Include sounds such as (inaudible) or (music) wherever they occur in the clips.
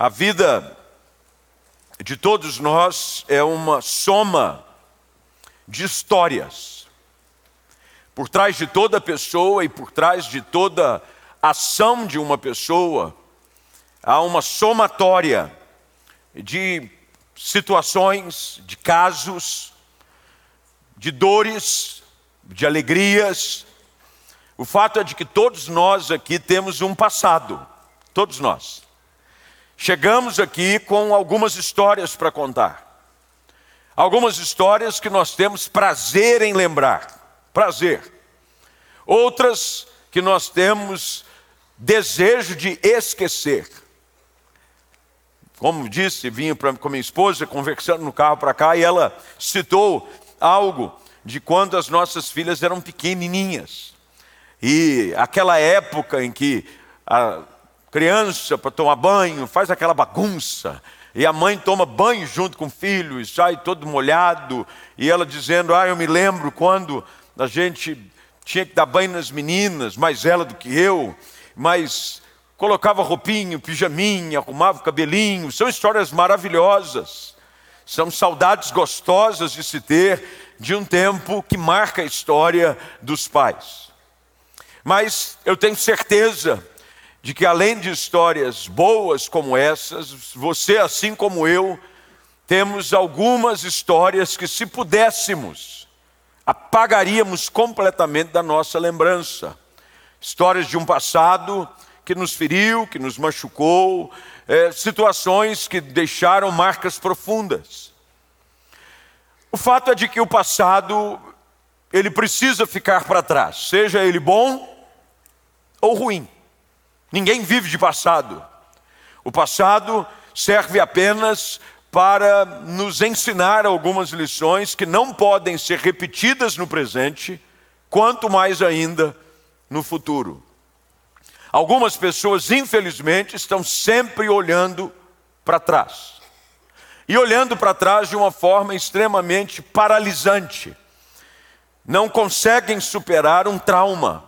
A vida de todos nós é uma soma de histórias. Por trás de toda pessoa e por trás de toda ação de uma pessoa, há uma somatória de situações, de casos, de dores, de alegrias. O fato é de que todos nós aqui temos um passado, todos nós. Chegamos aqui com algumas histórias para contar. Algumas histórias que nós temos prazer em lembrar, prazer. Outras que nós temos desejo de esquecer. Como disse, vinha pra, com minha esposa conversando no carro para cá e ela citou algo de quando as nossas filhas eram pequenininhas. E aquela época em que a criança, para tomar banho, faz aquela bagunça, e a mãe toma banho junto com o filho e sai todo molhado, e ela dizendo: Ah, eu me lembro quando a gente tinha que dar banho nas meninas, mais ela do que eu, mas colocava roupinho, pijaminha, arrumava o cabelinho. São histórias maravilhosas. São saudades gostosas de se ter de um tempo que marca a história dos pais. Mas eu tenho certeza de que além de histórias boas como essas, você, assim como eu, temos algumas histórias que, se pudéssemos, apagaríamos completamente da nossa lembrança. Histórias de um passado que nos feriu, que nos machucou, é, situações que deixaram marcas profundas. O fato é de que o passado ele precisa ficar para trás, seja ele bom ou ruim. Ninguém vive de passado. O passado serve apenas para nos ensinar algumas lições que não podem ser repetidas no presente, quanto mais ainda no futuro. Algumas pessoas, infelizmente, estão sempre olhando para trás. E olhando para trás de uma forma extremamente paralisante. Não conseguem superar um trauma,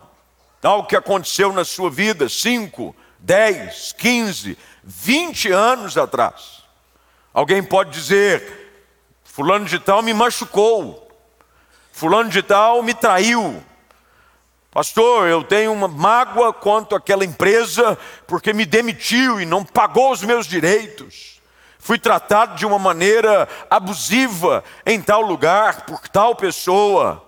algo que aconteceu na sua vida 5, 10, 15, 20 anos atrás. Alguém pode dizer: Fulano de Tal me machucou, Fulano de Tal me traiu, Pastor, eu tenho uma mágoa quanto àquela empresa porque me demitiu e não pagou os meus direitos. Fui tratado de uma maneira abusiva em tal lugar por tal pessoa.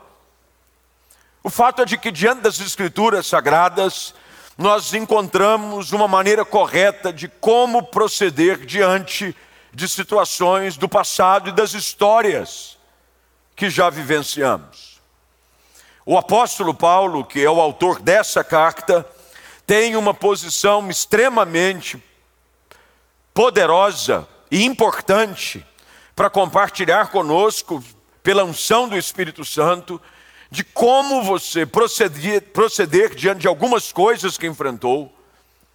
O fato é de que diante das escrituras sagradas, nós encontramos uma maneira correta de como proceder diante de situações do passado e das histórias que já vivenciamos. O apóstolo Paulo, que é o autor dessa carta, tem uma posição extremamente poderosa e importante para compartilhar conosco, pela unção do Espírito Santo, de como você proceder, proceder diante de algumas coisas que enfrentou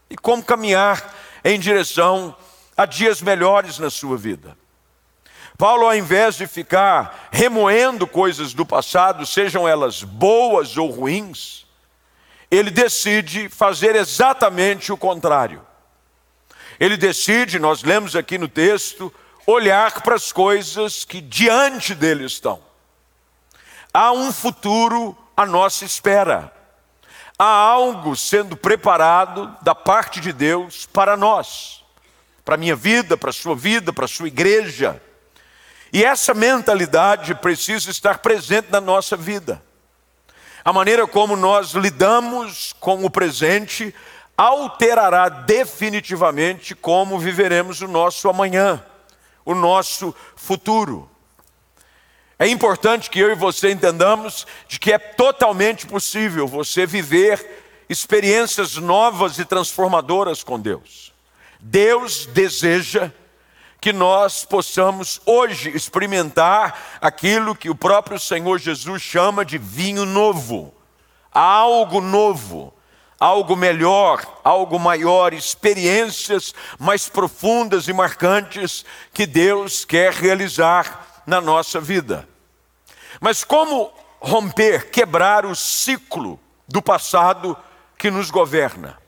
e como caminhar em direção a dias melhores na sua vida. Paulo, ao invés de ficar remoendo coisas do passado, sejam elas boas ou ruins, ele decide fazer exatamente o contrário. Ele decide, nós lemos aqui no texto, olhar para as coisas que diante dele estão. Há um futuro à nossa espera. Há algo sendo preparado da parte de Deus para nós, para a minha vida, para a sua vida, para a sua igreja. E essa mentalidade precisa estar presente na nossa vida. A maneira como nós lidamos com o presente alterará definitivamente como viveremos o nosso amanhã, o nosso futuro. É importante que eu e você entendamos de que é totalmente possível você viver experiências novas e transformadoras com Deus. Deus deseja que nós possamos hoje experimentar aquilo que o próprio Senhor Jesus chama de vinho novo, algo novo, algo melhor, algo maior, experiências mais profundas e marcantes que Deus quer realizar na nossa vida. Mas como romper, quebrar o ciclo do passado que nos governa?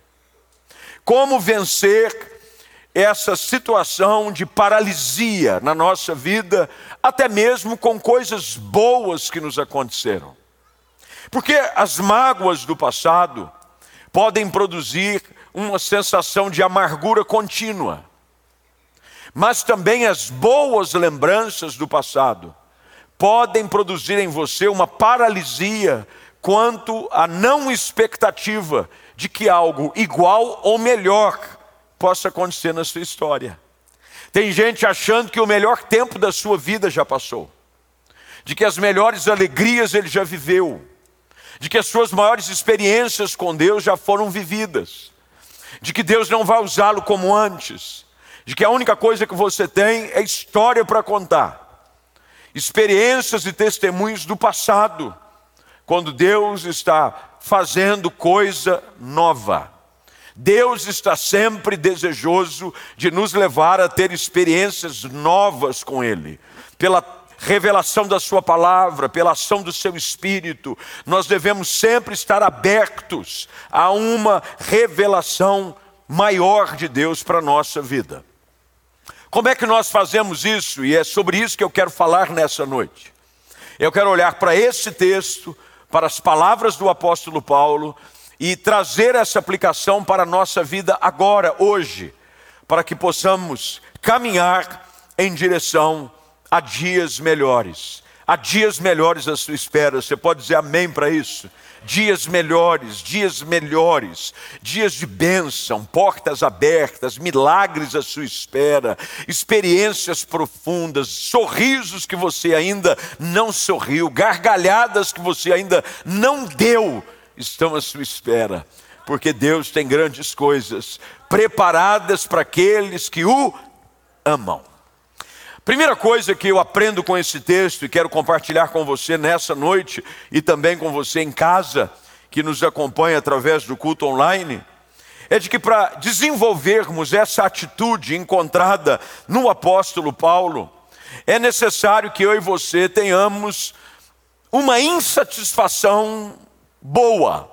Como vencer essa situação de paralisia na nossa vida, até mesmo com coisas boas que nos aconteceram. Porque as mágoas do passado podem produzir uma sensação de amargura contínua, mas também as boas lembranças do passado podem produzir em você uma paralisia quanto à não expectativa de que algo igual ou melhor possa acontecer na sua história. Tem gente achando que o melhor tempo da sua vida já passou, de que as melhores alegrias ele já viveu, de que as suas maiores experiências com Deus já foram vividas, de que Deus não vai usá-lo como antes, de que a única coisa que você tem é história para contar, experiências e testemunhos do passado, quando Deus está fazendo coisa nova. Deus está sempre desejoso de nos levar a ter experiências novas com Ele, pela revelação da Sua palavra, pela ação do Seu Espírito. Nós devemos sempre estar abertos a uma revelação maior de Deus para a nossa vida. Como é que nós fazemos isso? E é sobre isso que eu quero falar nessa noite. Eu quero olhar para esse texto, para as palavras do apóstolo Paulo e trazer essa aplicação para a nossa vida agora, hoje, para que possamos caminhar em direção a dias melhores. A dias melhores à sua espera. Você pode dizer amém para isso? Dias melhores, dias melhores, dias de bênção, portas abertas, milagres à sua espera, experiências profundas, sorrisos que você ainda não sorriu, gargalhadas que você ainda não deu estão à sua espera, porque Deus tem grandes coisas preparadas para aqueles que o amam. Primeira coisa que eu aprendo com esse texto e quero compartilhar com você nessa noite e também com você em casa, que nos acompanha através do culto online, é de que para desenvolvermos essa atitude encontrada no apóstolo Paulo, é necessário que eu e você tenhamos uma insatisfação boa.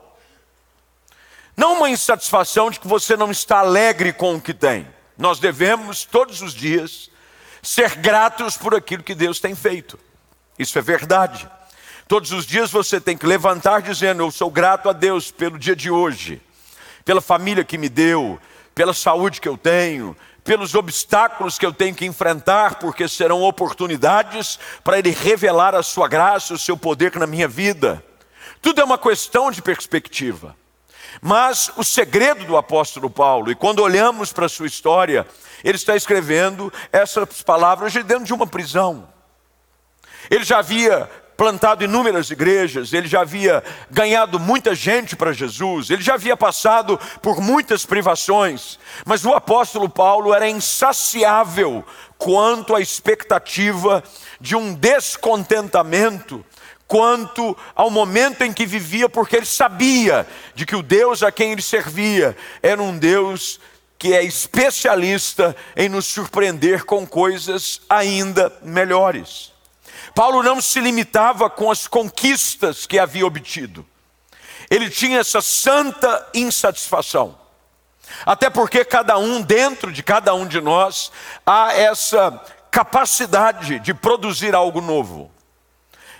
Não uma insatisfação de que você não está alegre com o que tem. Nós devemos, todos os dias, ser gratos por aquilo que Deus tem feito. Isso é verdade. Todos os dias você tem que levantar dizendo: Eu sou grato a Deus pelo dia de hoje, pela família que me deu, pela saúde que eu tenho, pelos obstáculos que eu tenho que enfrentar, porque serão oportunidades para Ele revelar a Sua graça, o seu poder na minha vida. Tudo é uma questão de perspectiva. Mas o segredo do apóstolo Paulo, e quando olhamos para a sua história, ele está escrevendo essas palavras de dentro de uma prisão. Ele já havia plantado inúmeras igrejas, ele já havia ganhado muita gente para Jesus, ele já havia passado por muitas privações, mas o apóstolo Paulo era insaciável quanto à expectativa de um descontentamento quanto ao momento em que vivia, porque ele sabia de que o Deus a quem ele servia era um Deus que é especialista em nos surpreender com coisas ainda melhores. Paulo não se limitava com as conquistas que havia obtido, ele tinha essa santa insatisfação. Até porque cada um, dentro de cada um de nós, há essa capacidade de produzir algo novo.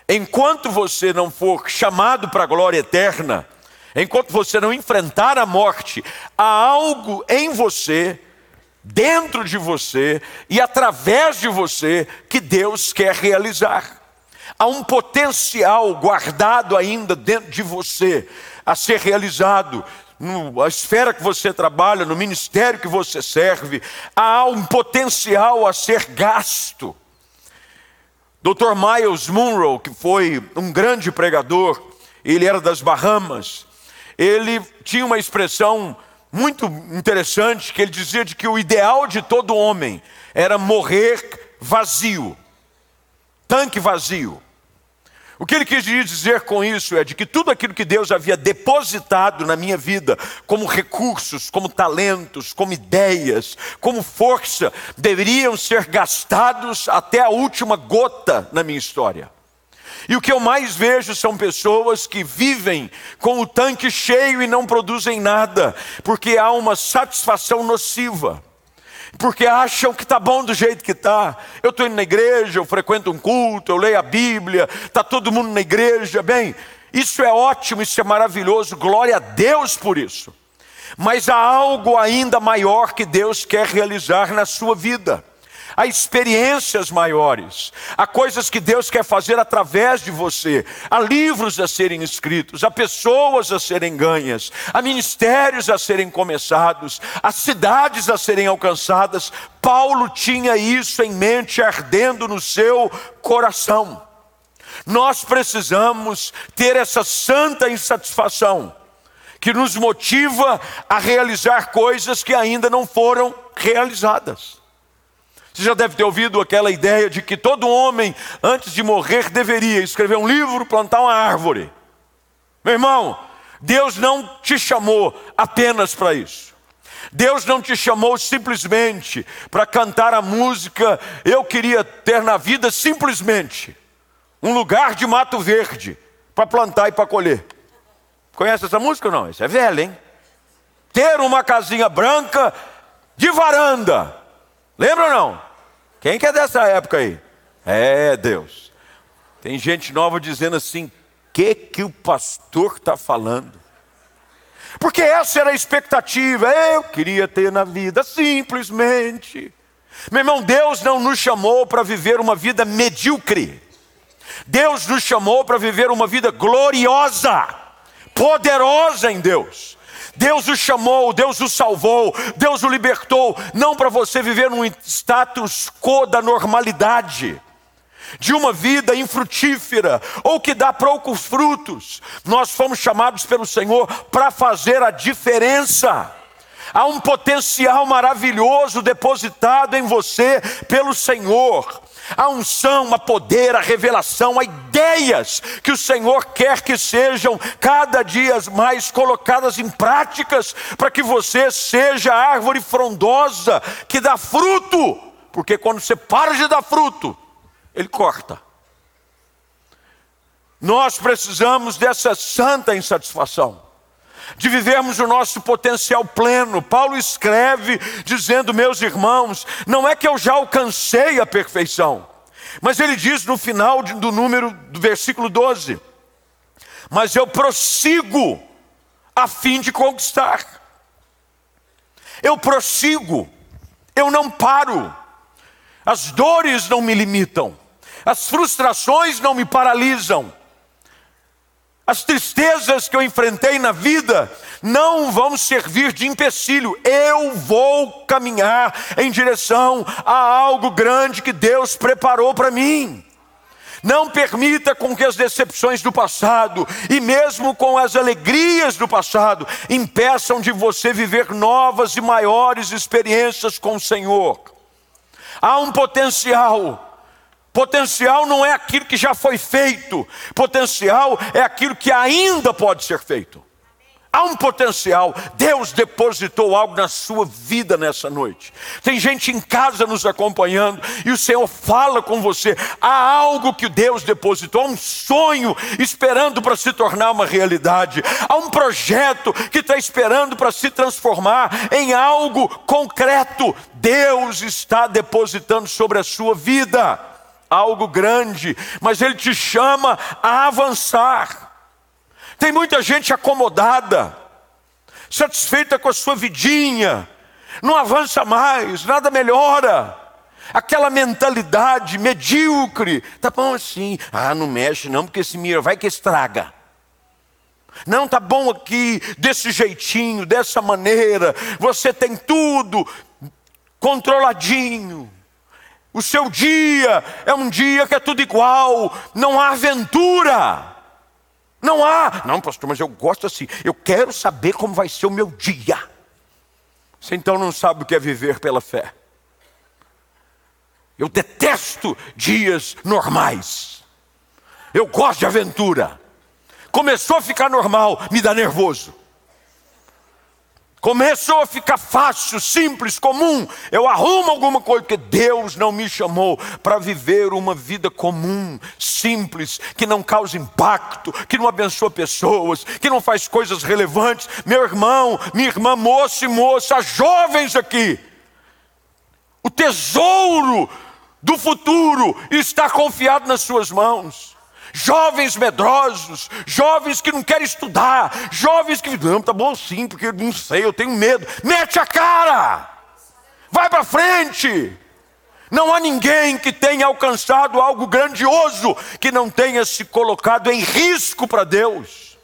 Enquanto você não for chamado para a glória eterna, enquanto você não enfrentar a morte, há algo em você, dentro de você e através de você que Deus quer realizar. Há um potencial guardado ainda dentro de você a ser realizado. Na esfera que você trabalha, no ministério que você serve, há um potencial a ser gasto. Dr. Miles Monroe, que foi um grande pregador, ele era das Bahamas, ele tinha uma expressão muito interessante que ele dizia de que o ideal de todo homem era morrer vazio, tanque vazio. O que ele quis dizer com isso é de que tudo aquilo que Deus havia depositado na minha vida, como recursos, como talentos, como ideias, como força, deveriam ser gastados até a última gota na minha história. E o que eu mais vejo são pessoas que vivem com o tanque cheio e não produzem nada, porque há uma satisfação nociva. Porque acham que está bom do jeito que está. Eu estou indo na igreja, eu frequento um culto, eu leio a Bíblia, está todo mundo na igreja. Bem, isso é ótimo, isso é maravilhoso, glória a Deus por isso. Mas há algo ainda maior que Deus quer realizar na sua vida há experiências maiores, há coisas que Deus quer fazer através de você, há livros a serem escritos, há pessoas a serem ganhas, há ministérios a serem começados, há cidades a serem alcançadas. Paulo tinha isso em mente, ardendo no seu coração. Nós precisamos ter essa santa insatisfação que nos motiva a realizar coisas que ainda não foram realizadas. Você já deve ter ouvido aquela ideia de que todo homem, antes de morrer, deveria escrever um livro, plantar uma árvore. Meu irmão, Deus não te chamou apenas para isso. Deus não te chamou simplesmente para cantar a música Eu queria ter na vida simplesmente um lugar de mato verde para plantar e para colher. Conhece essa música ou não? Isso é velho, hein? Ter uma casinha branca de varanda. Lembra ou não? Quem que é dessa época aí? É Deus. Tem gente nova dizendo assim: que que o pastor está falando? Porque essa era a expectativa. Eu queria ter na vida simplesmente. Meu irmão, Deus não nos chamou para viver uma vida medíocre. Deus nos chamou para viver uma vida gloriosa, poderosa em Deus. Deus o chamou, Deus o salvou, Deus o libertou, não para você viver num status quo da normalidade, de uma vida infrutífera ou que dá poucos frutos. Nós fomos chamados pelo Senhor para fazer a diferença. Há um potencial maravilhoso depositado em você pelo Senhor a unção, a poder, a revelação, a ideias que o Senhor quer que sejam cada dia mais colocadas em práticas para que você seja a árvore frondosa que dá fruto, porque quando você para de dar fruto, ele corta. Nós precisamos dessa santa insatisfação de vivermos o nosso potencial pleno. Paulo escreve dizendo, meus irmãos, não é que eu já alcancei a perfeição, mas ele diz no final do número do versículo 12: Mas eu prossigo a fim de conquistar. Eu prossigo, eu não paro. As dores não me limitam, as frustrações não me paralisam, as tristezas que eu enfrentei na vida não vão servir de empecilho. Eu vou caminhar em direção a algo grande que Deus preparou para mim. Não permita com que as decepções do passado e mesmo com as alegrias do passado impeçam de você viver novas e maiores experiências com o Senhor. Há um potencial Potencial não é aquilo que já foi feito, potencial é aquilo que ainda pode ser feito. Há um potencial, Deus depositou algo na sua vida nessa noite. Tem gente em casa nos acompanhando e o Senhor fala com você. Há algo que Deus depositou, há um sonho esperando para se tornar uma realidade. Há um projeto que está esperando para se transformar em algo concreto. Deus está depositando sobre a sua vida algo grande, mas Ele te chama a avançar. Tem muita gente acomodada, satisfeita com a sua vidinha, não avança mais, nada melhora. Aquela mentalidade medíocre, tá bom assim, ah, não mexe não, porque esse mira vai que estraga. Não tá bom aqui desse jeitinho, dessa maneira. Você tem tudo controladinho. O seu dia é um dia que é tudo igual, não há aventura. Não há. Não, pastor, mas eu gosto assim. Eu quero saber como vai ser o meu dia. Você então não sabe o que é viver pela fé. Eu detesto dias normais. Eu gosto de aventura. Começou a ficar normal, me dá nervoso. Começou a ficar fácil, simples, comum. Eu arrumo alguma coisa, porque Deus não me chamou para viver uma vida comum, simples, que não causa impacto, que não abençoa pessoas, que não faz coisas relevantes. Meu irmão, minha irmã, moça e moça, jovens aqui. tesouro do futuro está confiado nas suas mãos. Jovens medrosos, jovens que não querem estudar, jovens que não, tá bom sim, porque não sei, eu tenho medo. Mete a cara, vai para frente. Não há ninguém que tenha alcançado algo grandioso que não tenha se colocado em risco para Deus.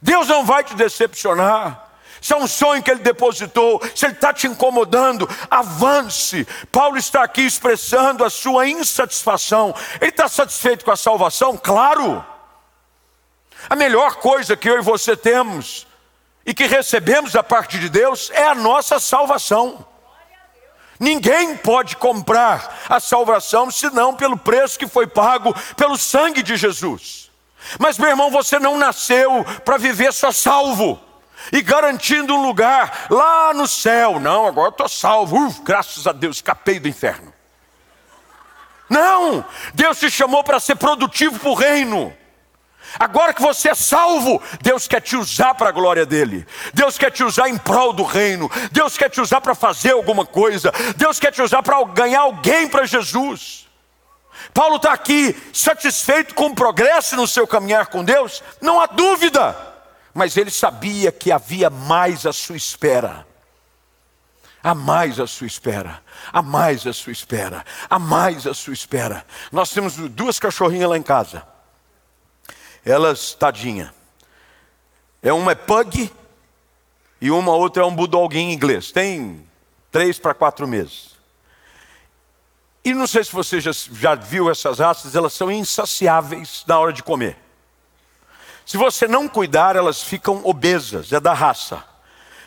Deus não vai te decepcionar. Se é um sonho que ele depositou, se ele está te incomodando, avance. Paulo está aqui expressando a sua insatisfação. Ele está satisfeito com a salvação? Claro. A melhor coisa que eu e você temos e que recebemos da parte de Deus é a nossa salvação. Ninguém pode comprar a salvação senão pelo preço que foi pago pelo sangue de Jesus. Mas, meu irmão, você não nasceu para viver só salvo e garantindo um lugar lá no céu. Não, agora estou salvo. Uf, graças a Deus, escapei do inferno. Não, Deus te chamou para ser produtivo para o reino. Agora que você é salvo, Deus quer te usar para a glória dele. Deus quer te usar em prol do reino. Deus quer te usar para fazer alguma coisa. Deus quer te usar para ganhar alguém para Jesus. Paulo está aqui satisfeito com o progresso no seu caminhar com Deus? Não há dúvida mas ele sabia que havia mais à sua espera. Há mais à sua espera, há mais à sua espera, há mais à sua espera. Nós temos duas cachorrinhas lá em casa. Elas, tadinha. É uma é pug e uma outra é um bulldoguinho inglês. Tem três para quatro meses. E não sei se você já, já viu essas raças, elas são insaciáveis na hora de comer. Se você não cuidar, elas ficam obesas, é da raça.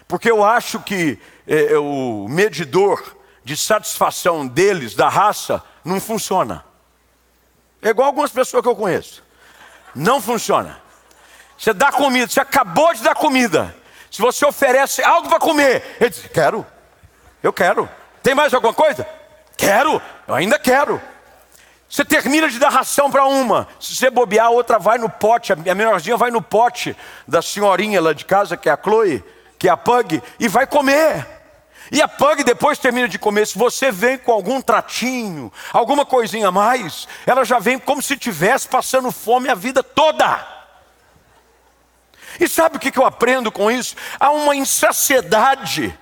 Porque eu acho que é, é, o medidor de satisfação deles, da raça, não funciona. É igual algumas pessoas que eu conheço. Não funciona. Você dá comida, você acabou de dar comida. Se você oferece algo para comer, ele diz: Quero, eu quero. Tem mais alguma coisa? Quero, eu ainda quero. Você termina de dar ração para uma, se você bobear, a outra vai no pote, a menorzinha vai no pote da senhorinha lá de casa, que é a Chloe, que é a Pug, e vai comer. E a Pug depois termina de comer. Se você vem com algum tratinho, alguma coisinha a mais, ela já vem como se estivesse passando fome a vida toda. E sabe o que eu aprendo com isso? Há uma insaciedade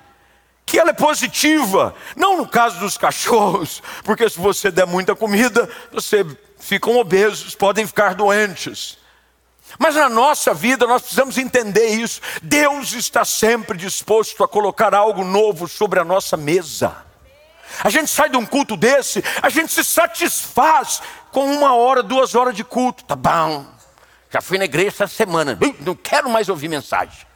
que ela é positiva, não no caso dos cachorros, porque se você der muita comida, você ficam obesos, podem ficar doentes. Mas na nossa vida nós precisamos entender isso. Deus está sempre disposto a colocar algo novo sobre a nossa mesa. A gente sai de um culto desse, a gente se satisfaz com uma hora, duas horas de culto. Tá bom, já fui na igreja essa semana, não quero mais ouvir mensagem.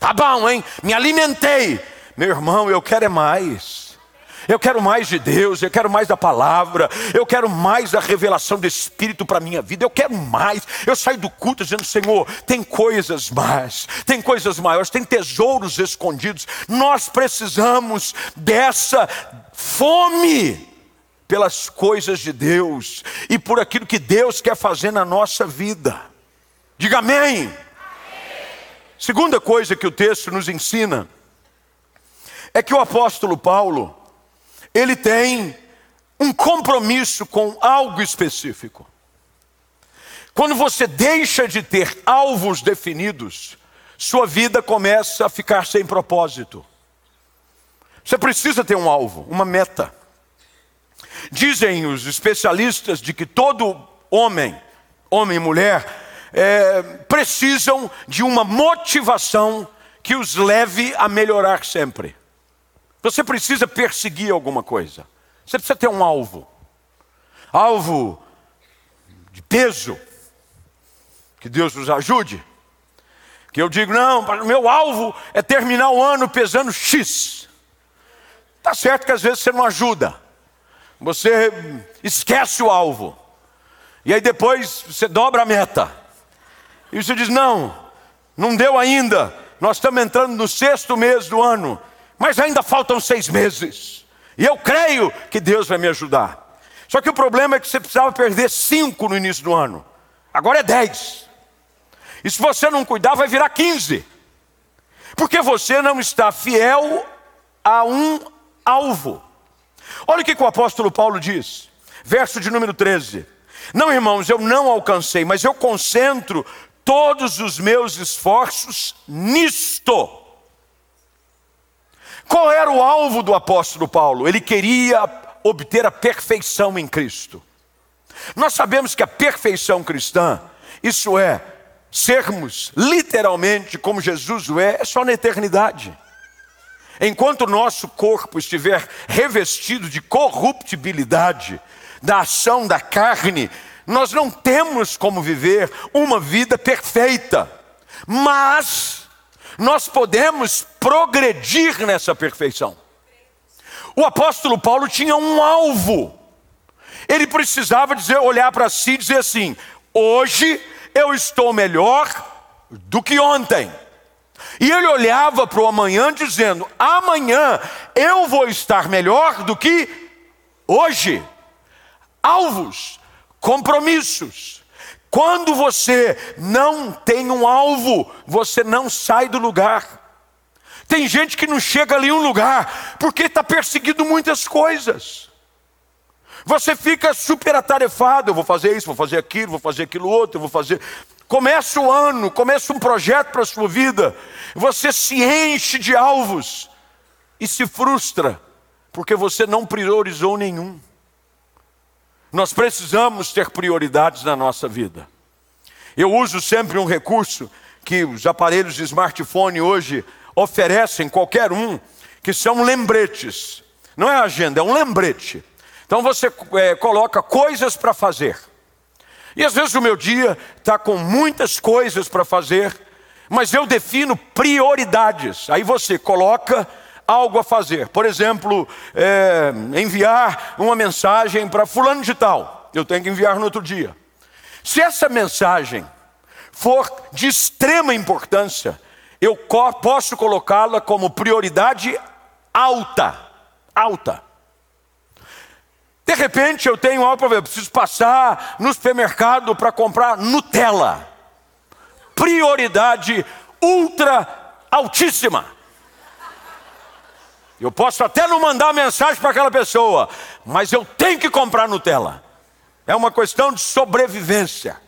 Tá bom, hein? Me alimentei. Meu irmão, eu quero é mais. Eu quero mais de Deus, eu quero mais da palavra, eu quero mais da revelação do Espírito para a minha vida, eu quero mais. Eu saio do culto dizendo: Senhor, tem coisas mais, tem coisas maiores, tem tesouros escondidos. Nós precisamos dessa fome pelas coisas de Deus e por aquilo que Deus quer fazer na nossa vida. Diga amém. amém. Segunda coisa que o texto nos ensina é que o apóstolo Paulo, ele tem um compromisso com algo específico. Quando você deixa de ter alvos definidos, sua vida começa a ficar sem propósito. Você precisa ter um alvo, uma meta. Dizem os especialistas de que todo homem, homem e mulher, é, precisam de uma motivação que os leve a melhorar sempre. Você precisa perseguir alguma coisa. Você precisa ter um alvo. Alvo de peso. Que Deus nos ajude. Que eu digo, não, meu alvo é terminar o ano pesando X. Tá certo que às vezes você não ajuda. Você esquece o alvo. E aí depois você dobra a meta. E você diz: não, não deu ainda. Nós estamos entrando no sexto mês do ano mas ainda faltam seis meses. E eu creio que Deus vai me ajudar. Só que o problema é que você precisava perder cinco no início do ano. Agora é dez. E se você não cuidar, vai virar quinze. Porque você não está fiel a um alvo. Olha o que o apóstolo Paulo diz, verso de número 13: Não, irmãos, eu não alcancei, mas eu concentro todos os meus esforços nisto. Qual era o alvo do apóstolo Paulo? Ele queria obter a perfeição em Cristo. Nós sabemos que a perfeição cristã, isso é, sermos literalmente como Jesus o é, é só na eternidade. Enquanto o nosso corpo estiver revestido de corruptibilidade, da ação da carne, nós não temos como viver uma vida perfeita, mas nós podemos progredir nessa perfeição. O apóstolo Paulo tinha um alvo. Ele precisava dizer, olhar para si e dizer assim: hoje eu estou melhor do que ontem. E ele olhava para o amanhã dizendo: amanhã eu vou estar melhor do que hoje. Alvos, compromissos. Quando você não tem um alvo, você não sai do lugar. Tem gente que não chega ali em um lugar porque está perseguindo muitas coisas. Você fica super atarefado, eu vou fazer isso, vou fazer aquilo, vou fazer aquilo outro, vou fazer. Começa o ano, começa um projeto para a sua vida, você se enche de alvos e se frustra, porque você não priorizou nenhum. Nós precisamos ter prioridades na nossa vida. Eu uso sempre um recurso que os aparelhos de smartphone hoje oferecem, qualquer um, que são lembretes. Não é agenda, é um lembrete. Então você é, coloca coisas para fazer. E às vezes o meu dia está com muitas coisas para fazer, mas eu defino prioridades. Aí você coloca algo a fazer. Por exemplo, é, enviar uma mensagem para fulano de tal. Eu tenho que enviar no outro dia. Se essa mensagem for de extrema importância, eu posso colocá-la como prioridade alta. Alta. De repente eu tenho algo para ver, preciso passar no supermercado para comprar Nutella. Prioridade ultra altíssima. Eu posso até não mandar mensagem para aquela pessoa, mas eu tenho que comprar Nutella. É uma questão de sobrevivência.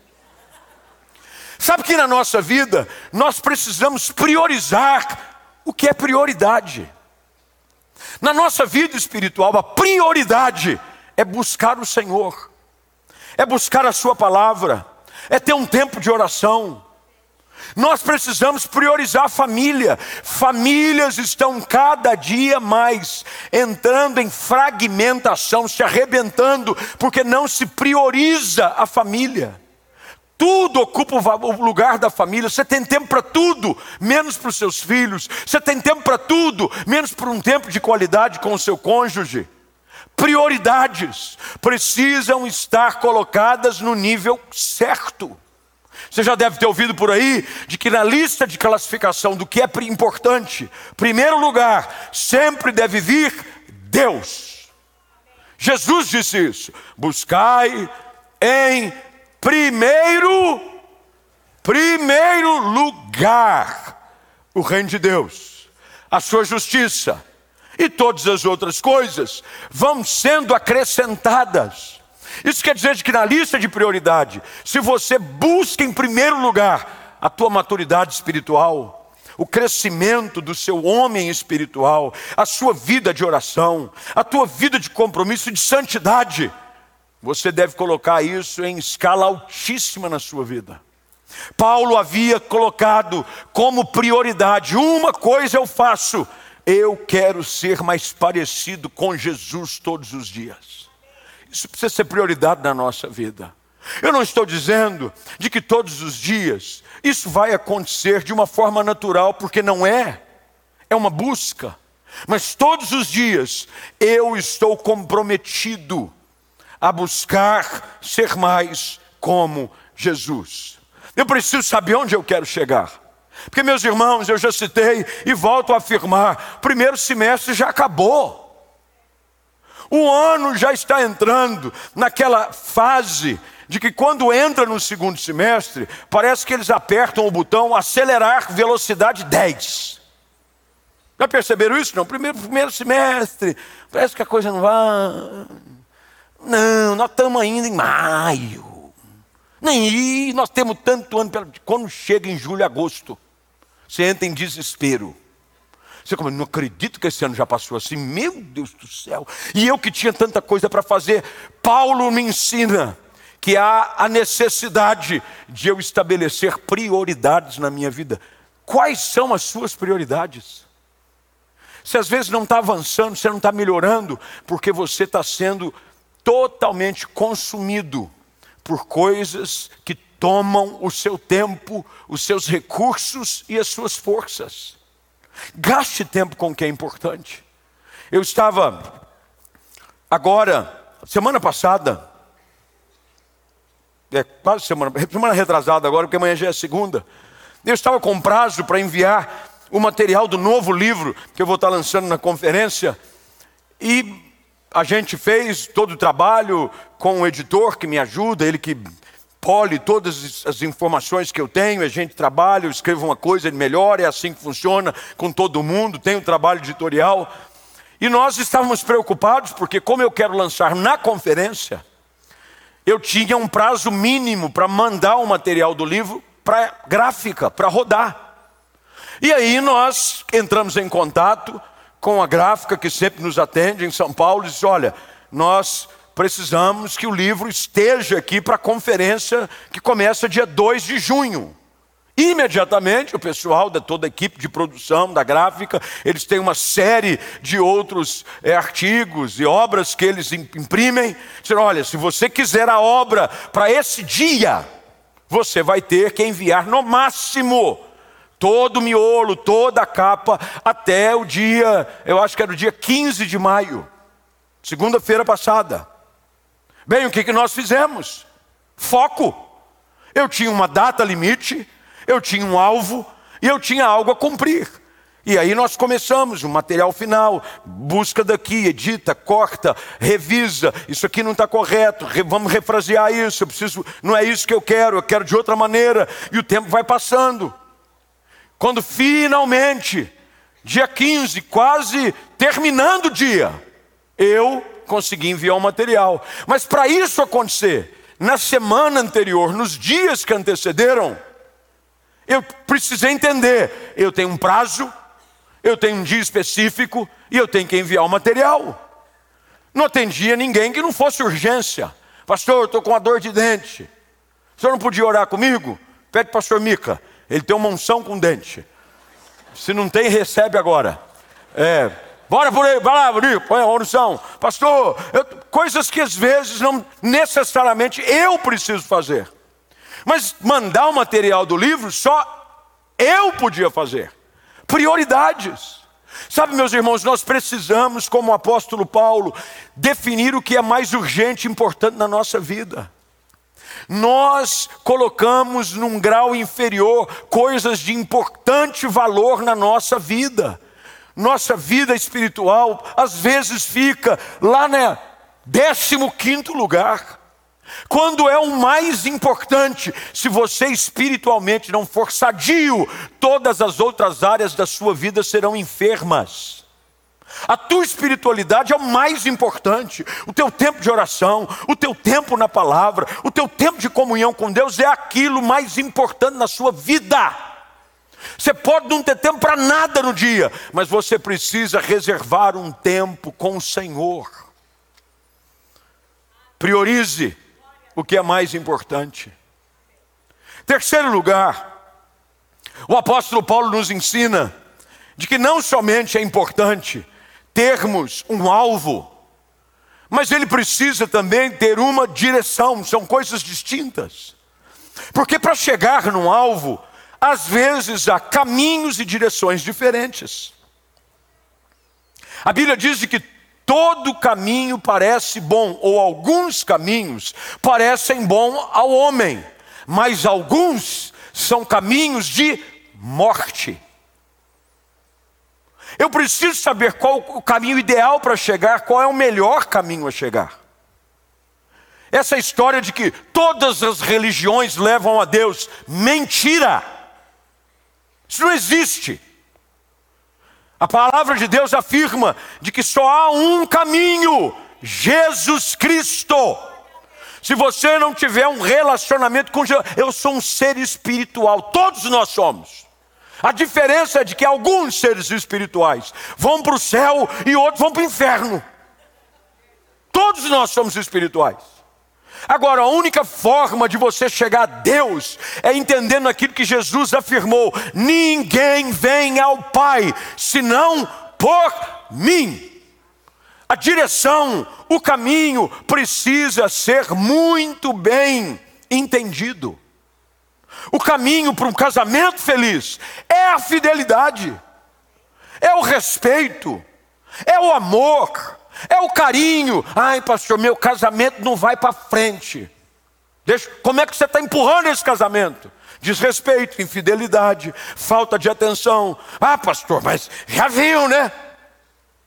Sabe que na nossa vida nós precisamos priorizar o que é prioridade. Na nossa vida espiritual, a prioridade é buscar o Senhor, é buscar a Sua palavra, é ter um tempo de oração. Nós precisamos priorizar a família. Famílias estão cada dia mais entrando em fragmentação, se arrebentando, porque não se prioriza a família. Tudo ocupa o lugar da família. Você tem tempo para tudo, menos para os seus filhos. Você tem tempo para tudo, menos para um tempo de qualidade com o seu cônjuge prioridades precisam estar colocadas no nível certo. Você já deve ter ouvido por aí de que na lista de classificação do que é importante, primeiro lugar, sempre deve vir Deus. Jesus disse isso: buscai em primeiro, primeiro lugar o reino de Deus, a sua justiça e todas as outras coisas vão sendo acrescentadas. Isso quer dizer que na lista de prioridade, se você busca em primeiro lugar a tua maturidade espiritual, o crescimento do seu homem espiritual, a sua vida de oração, a tua vida de compromisso e de santidade, você deve colocar isso em escala altíssima na sua vida. Paulo havia colocado como prioridade: uma coisa eu faço, eu quero ser mais parecido com Jesus todos os dias. Isso precisa ser prioridade na nossa vida. Eu não estou dizendo de que todos os dias isso vai acontecer de uma forma natural, porque não é. É uma busca. Mas todos os dias eu estou comprometido a buscar ser mais como Jesus. Eu preciso saber onde eu quero chegar. Porque, meus irmãos, eu já citei e volto a afirmar: primeiro semestre já acabou. O ano já está entrando naquela fase de que quando entra no segundo semestre, parece que eles apertam o botão acelerar velocidade 10. Já perceberam isso? Não, primeiro, primeiro semestre, parece que a coisa não vai. Não, nós estamos ainda em maio. Nem nós temos tanto ano. Quando chega em julho, agosto, você entra em desespero. Você como, não acredito que esse ano já passou assim, meu Deus do céu. E eu que tinha tanta coisa para fazer. Paulo me ensina que há a necessidade de eu estabelecer prioridades na minha vida. Quais são as suas prioridades? Se às vezes não está avançando, você não está melhorando, porque você está sendo totalmente consumido por coisas que tomam o seu tempo, os seus recursos e as suas forças. Gaste tempo com o que é importante. Eu estava agora, semana passada, é quase semana, semana retrasada agora, porque amanhã já é segunda. Eu estava com prazo para enviar o material do novo livro que eu vou estar lançando na conferência. E a gente fez todo o trabalho com o editor que me ajuda, ele que pole todas as informações que eu tenho, a gente trabalha, eu escrevo uma coisa, ele melhora, é assim que funciona com todo mundo, tem o trabalho editorial. E nós estávamos preocupados, porque como eu quero lançar na conferência, eu tinha um prazo mínimo para mandar o material do livro para gráfica, para rodar. E aí nós entramos em contato com a gráfica que sempre nos atende em São Paulo e disse: olha, nós precisamos que o livro esteja aqui para a conferência que começa dia 2 de junho. Imediatamente, o pessoal da toda a equipe de produção da gráfica, eles têm uma série de outros é, artigos e obras que eles imprimem. Disseram: olha, se você quiser a obra para esse dia, você vai ter que enviar no máximo todo o miolo, toda a capa, até o dia, eu acho que era o dia 15 de maio, segunda-feira passada. Bem, o que, que nós fizemos? Foco. Eu tinha uma data limite, eu tinha um alvo e eu tinha algo a cumprir. E aí nós começamos o material final, busca daqui, edita, corta, revisa, isso aqui não está correto, re, vamos refrasear isso, eu preciso, não é isso que eu quero, eu quero de outra maneira, e o tempo vai passando. Quando finalmente, dia 15, quase terminando o dia, eu consegui enviar o material. Mas para isso acontecer, na semana anterior, nos dias que antecederam, eu precisei entender: eu tenho um prazo, eu tenho um dia específico e eu tenho que enviar o material. Não atendia ninguém que não fosse urgência. Pastor, eu estou com uma dor de dente. O senhor não podia orar comigo? Pede para o pastor Mica. Ele tem uma unção com dente. Se não tem, recebe agora. É, bora por aí, vai lá, põe a unção. Pastor, eu, coisas que às vezes não necessariamente eu preciso fazer. Mas mandar o material do livro só eu podia fazer. Prioridades. Sabe, meus irmãos, nós precisamos, como o apóstolo Paulo, definir o que é mais urgente e importante na nossa vida nós colocamos num grau inferior coisas de importante valor na nossa vida. Nossa vida espiritual às vezes fica lá no 15 lugar. Quando é o mais importante, se você espiritualmente não for sadio, todas as outras áreas da sua vida serão enfermas. A tua espiritualidade é o mais importante. O teu tempo de oração, o teu tempo na palavra, o teu tempo de comunhão com Deus é aquilo mais importante na sua vida. Você pode não ter tempo para nada no dia, mas você precisa reservar um tempo com o Senhor. Priorize o que é mais importante. Terceiro lugar, o apóstolo Paulo nos ensina de que não somente é importante termos um alvo, mas ele precisa também ter uma direção, são coisas distintas. Porque para chegar no alvo, às vezes há caminhos e direções diferentes. A Bíblia diz que todo caminho parece bom, ou alguns caminhos parecem bom ao homem, mas alguns são caminhos de morte. Eu preciso saber qual o caminho ideal para chegar, qual é o melhor caminho a chegar. Essa história de que todas as religiões levam a Deus, mentira. Isso não existe. A palavra de Deus afirma de que só há um caminho, Jesus Cristo. Se você não tiver um relacionamento com Jesus, eu sou um ser espiritual, todos nós somos. A diferença é de que alguns seres espirituais vão para o céu e outros vão para o inferno. Todos nós somos espirituais. Agora, a única forma de você chegar a Deus é entendendo aquilo que Jesus afirmou: ninguém vem ao Pai senão por mim. A direção, o caminho precisa ser muito bem entendido. O caminho para um casamento feliz é a fidelidade, é o respeito, é o amor, é o carinho. Ai, pastor, meu casamento não vai para frente. Deixa, como é que você está empurrando esse casamento? Desrespeito, infidelidade, falta de atenção. Ah, pastor, mas já viu, né?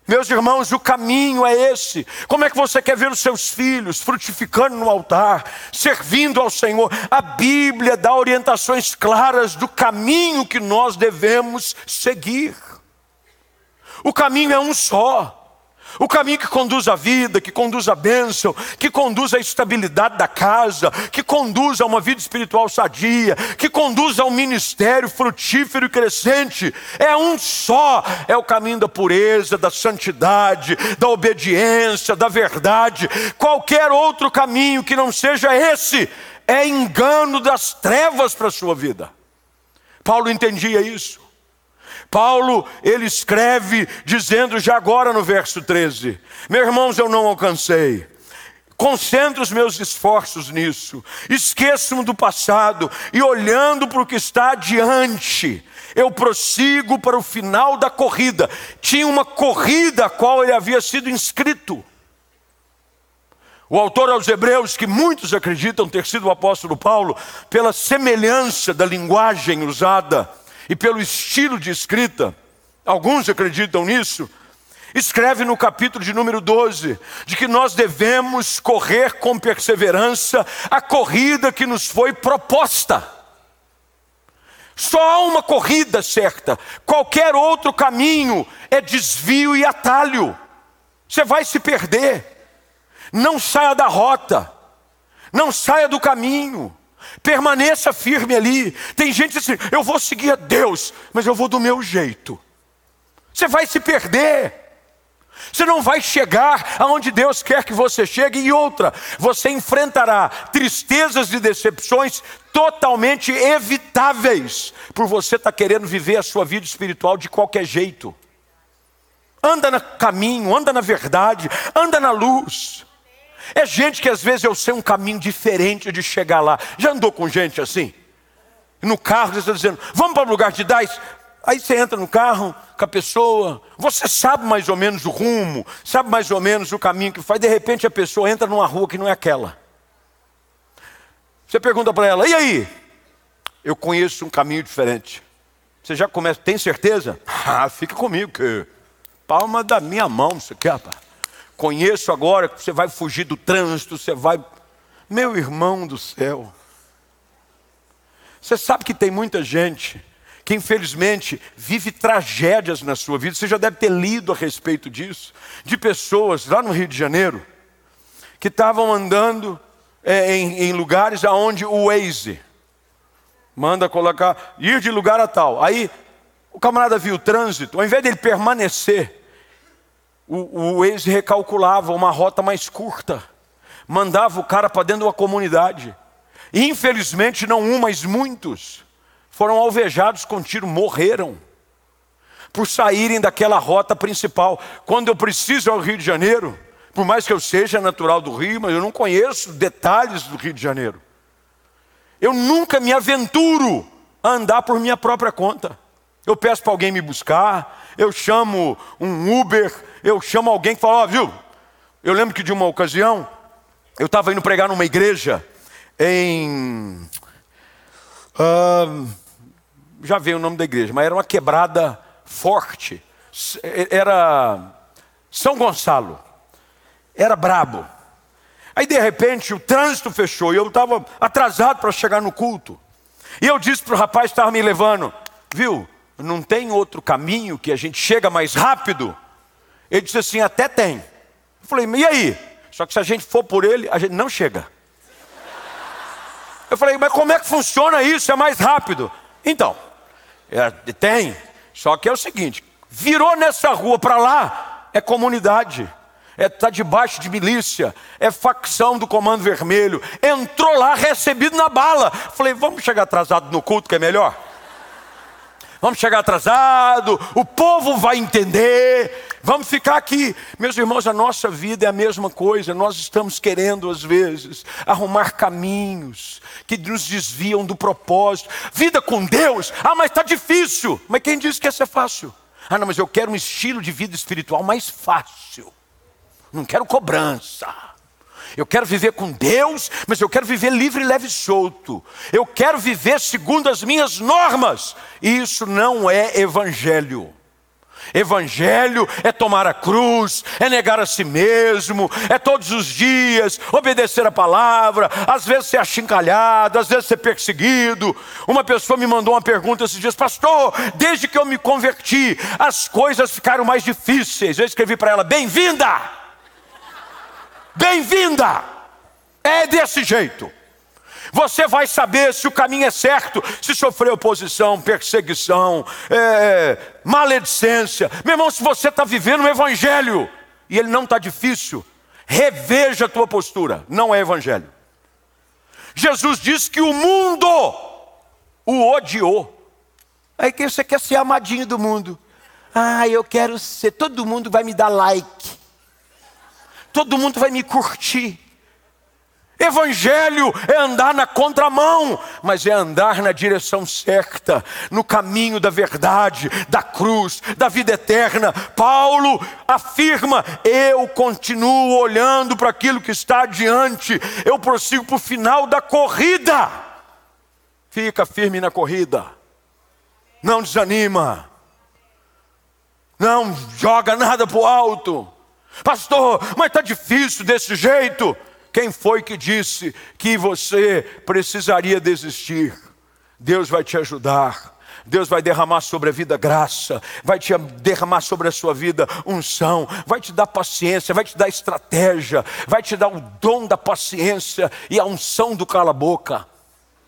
Meus irmãos, o caminho é esse. Como é que você quer ver os seus filhos frutificando no altar, servindo ao Senhor? A Bíblia dá orientações claras do caminho que nós devemos seguir. O caminho é um só. O caminho que conduz à vida, que conduz à bênção, que conduz à estabilidade da casa, que conduz a uma vida espiritual sadia, que conduz a um ministério frutífero e crescente, é um só. É o caminho da pureza, da santidade, da obediência, da verdade. Qualquer outro caminho que não seja esse é engano das trevas para a sua vida. Paulo entendia isso. Paulo, ele escreve dizendo já agora no verso 13: Meus irmãos, eu não alcancei. Concentro os meus esforços nisso, esqueço-me do passado e olhando para o que está adiante, eu prossigo para o final da corrida. Tinha uma corrida a qual ele havia sido inscrito. O autor aos Hebreus, que muitos acreditam ter sido o apóstolo Paulo, pela semelhança da linguagem usada, e pelo estilo de escrita, alguns acreditam nisso, escreve no capítulo de número 12, de que nós devemos correr com perseverança a corrida que nos foi proposta. Só há uma corrida certa, qualquer outro caminho é desvio e atalho. Você vai se perder. Não saia da rota, não saia do caminho. Permaneça firme ali. Tem gente assim, eu vou seguir a Deus, mas eu vou do meu jeito. Você vai se perder. Você não vai chegar aonde Deus quer que você chegue. E outra, você enfrentará tristezas e decepções totalmente evitáveis, por você estar tá querendo viver a sua vida espiritual de qualquer jeito. Anda no caminho, anda na verdade, anda na luz. É gente que às vezes eu sei um caminho diferente de chegar lá. Já andou com gente assim? No carro, você está dizendo, vamos para o lugar de Dais? Aí você entra no carro com a pessoa, você sabe mais ou menos o rumo, sabe mais ou menos o caminho que faz, de repente a pessoa entra numa rua que não é aquela. Você pergunta para ela, e aí? Eu conheço um caminho diferente. Você já começa, tem certeza? (laughs) Ah, fica comigo, que palma da minha mão, você quer, rapaz? Conheço agora que você vai fugir do trânsito, você vai. Meu irmão do céu. Você sabe que tem muita gente que infelizmente vive tragédias na sua vida. Você já deve ter lido a respeito disso. De pessoas lá no Rio de Janeiro que estavam andando é, em, em lugares aonde o Waze manda colocar, ir de lugar a tal. Aí o camarada viu o trânsito, ao invés dele permanecer o, o ex recalculava uma rota mais curta, mandava o cara para dentro de uma comunidade. Infelizmente, não um, mas muitos foram alvejados com tiro, morreram por saírem daquela rota principal. Quando eu preciso ao Rio de Janeiro, por mais que eu seja natural do Rio, mas eu não conheço detalhes do Rio de Janeiro. Eu nunca me aventuro a andar por minha própria conta. Eu peço para alguém me buscar, eu chamo um Uber, eu chamo alguém que fala, ó, oh, viu? Eu lembro que de uma ocasião, eu estava indo pregar numa igreja em. Uh, já veio o nome da igreja, mas era uma quebrada forte. Era São Gonçalo. Era brabo. Aí de repente o trânsito fechou e eu estava atrasado para chegar no culto. E eu disse para o rapaz que estava me levando, viu? Não tem outro caminho que a gente chega mais rápido? Ele disse assim: até tem. Eu falei, e aí? Só que se a gente for por ele, a gente não chega. Eu falei, mas como é que funciona isso? É mais rápido. Então, é, tem. Só que é o seguinte: virou nessa rua para lá, é comunidade. É tá debaixo de milícia, é facção do Comando Vermelho. Entrou lá recebido na bala. Falei, vamos chegar atrasado no culto que é melhor. Vamos chegar atrasado, o povo vai entender. Vamos ficar aqui. Meus irmãos, a nossa vida é a mesma coisa. Nós estamos querendo, às vezes, arrumar caminhos que nos desviam do propósito. Vida com Deus, ah, mas está difícil. Mas quem disse que isso é fácil? Ah, não, mas eu quero um estilo de vida espiritual mais fácil. Não quero cobrança. Eu quero viver com Deus, mas eu quero viver livre, leve e solto. Eu quero viver segundo as minhas normas. Isso não é evangelho. Evangelho é tomar a cruz, é negar a si mesmo, é todos os dias obedecer a palavra, às vezes ser achincalhado, às vezes ser perseguido. Uma pessoa me mandou uma pergunta esses dias, pastor, desde que eu me converti, as coisas ficaram mais difíceis. Eu escrevi para ela: bem-vinda! Bem-vinda! É desse jeito. Você vai saber se o caminho é certo, se sofrer oposição, perseguição, é, maledicência. Meu irmão, se você está vivendo o Evangelho e ele não está difícil, reveja a tua postura. Não é Evangelho. Jesus disse que o mundo o odiou. Aí que você quer ser amadinho do mundo. Ah, eu quero ser, todo mundo vai me dar like. Todo mundo vai me curtir. Evangelho é andar na contramão, mas é andar na direção certa, no caminho da verdade, da cruz, da vida eterna. Paulo afirma: eu continuo olhando para aquilo que está adiante, eu prossigo para o final da corrida. Fica firme na corrida, não desanima, não joga nada para o alto. Pastor, mas está difícil desse jeito. Quem foi que disse que você precisaria desistir? Deus vai te ajudar. Deus vai derramar sobre a vida graça, vai te derramar sobre a sua vida unção, vai te dar paciência, vai te dar estratégia, vai te dar o dom da paciência e a unção do cala-boca.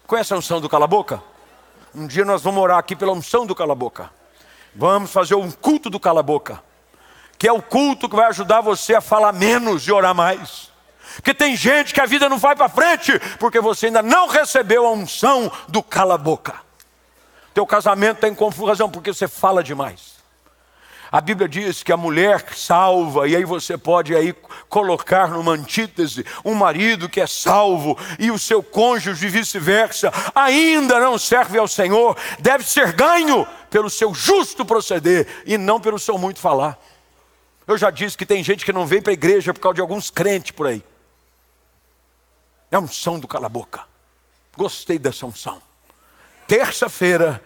Conhece a unção do cala-boca? Um dia nós vamos orar aqui pela unção do cala-boca. Vamos fazer um culto do cala-boca, que é o culto que vai ajudar você a falar menos e orar mais. Porque tem gente que a vida não vai para frente, porque você ainda não recebeu a unção do cala-boca. Teu casamento tem confusão porque você fala demais. A Bíblia diz que a mulher salva, e aí você pode aí colocar numa antítese um marido que é salvo e o seu cônjuge vice-versa, ainda não serve ao Senhor, deve ser ganho pelo seu justo proceder e não pelo seu muito falar. Eu já disse que tem gente que não vem para a igreja por causa de alguns crentes por aí. É unção do cala-boca. Gostei dessa unção. Terça-feira,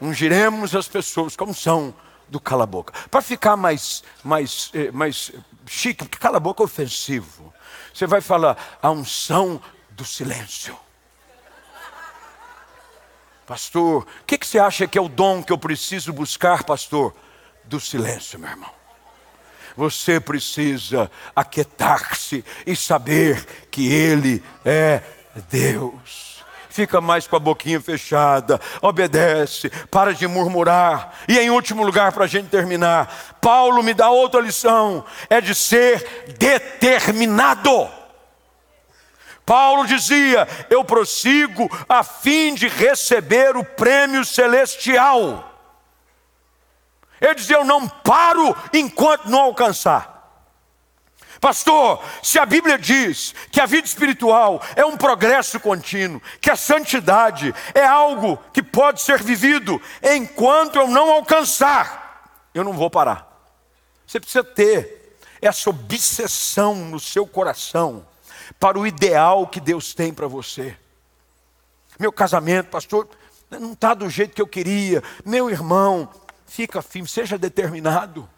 ungiremos as pessoas com a unção do cala-boca. Para ficar mais, mais, eh, mais chique, porque cala-boca é ofensivo. Você vai falar a unção do silêncio. Pastor, o que, que você acha que é o dom que eu preciso buscar, pastor? Do silêncio, meu irmão. Você precisa aquietar-se e saber que Ele é Deus fica mais com a boquinha fechada, obedece, para de murmurar. E em último lugar, para a gente terminar, Paulo me dá outra lição: é de ser determinado. Paulo dizia: Eu prossigo a fim de receber o prêmio celestial. Ele dizia: Eu não paro enquanto não alcançar. Pastor, se a Bíblia diz que a vida espiritual é um progresso contínuo, que a santidade é algo que pode ser vivido enquanto eu não alcançar, eu não vou parar. Você precisa ter essa obsessão no seu coração para o ideal que Deus tem para você. Meu casamento, pastor, não está do jeito que eu queria. Meu irmão, fica firme, seja determinado,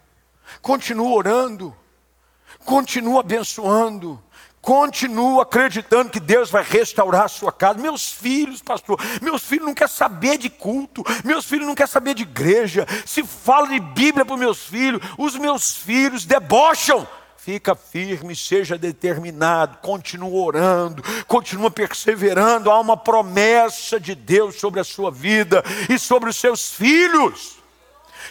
continua orando, continua abençoando, Continua acreditando que Deus vai restaurar a sua casa. Meus filhos, pastor, meus filhos não querem saber de culto, meus filhos não querem saber de igreja. Se fala de Bíblia para os meus filhos, os meus filhos debocham. Fica firme, seja determinado, continua orando, continua perseverando. Há uma promessa de Deus sobre a sua vida e sobre os seus filhos.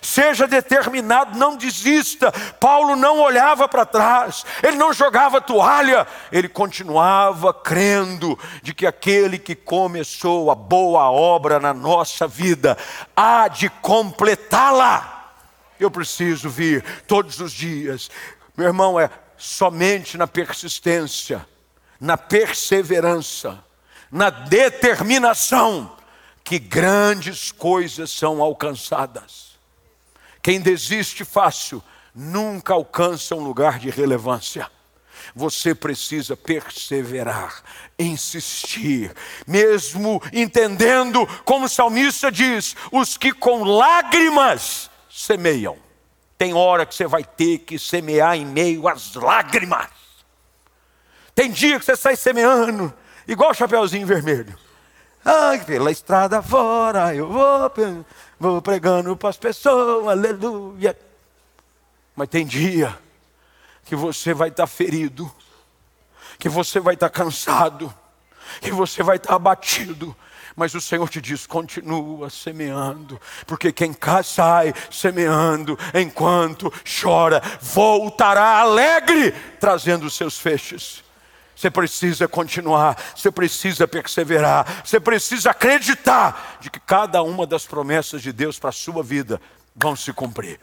Seja determinado, não desista. Paulo não olhava para trás, ele não jogava toalha, ele continuava crendo de que aquele que começou a boa obra na nossa vida há de completá-la. Eu preciso vir todos os dias. Meu irmão, é somente na persistência, na perseverança, na determinação que grandes coisas são alcançadas. Quem desiste fácil nunca alcança um lugar de relevância. Você precisa perseverar, insistir, mesmo entendendo, como o salmista diz: os que com lágrimas semeiam. Tem hora que você vai ter que semear em meio às lágrimas. Tem dia que você sai semeando, igual o Chapeuzinho Vermelho. Ai, pela estrada fora eu vou vou pregando para as pessoas, aleluia. Mas tem dia que você vai estar tá ferido, que você vai estar tá cansado, que você vai estar tá abatido. Mas o Senhor te diz: continua semeando, porque quem sai semeando enquanto chora, voltará alegre, trazendo os seus feixes. Você precisa continuar, você precisa perseverar, você precisa acreditar de que cada uma das promessas de Deus para a sua vida vão se cumprir.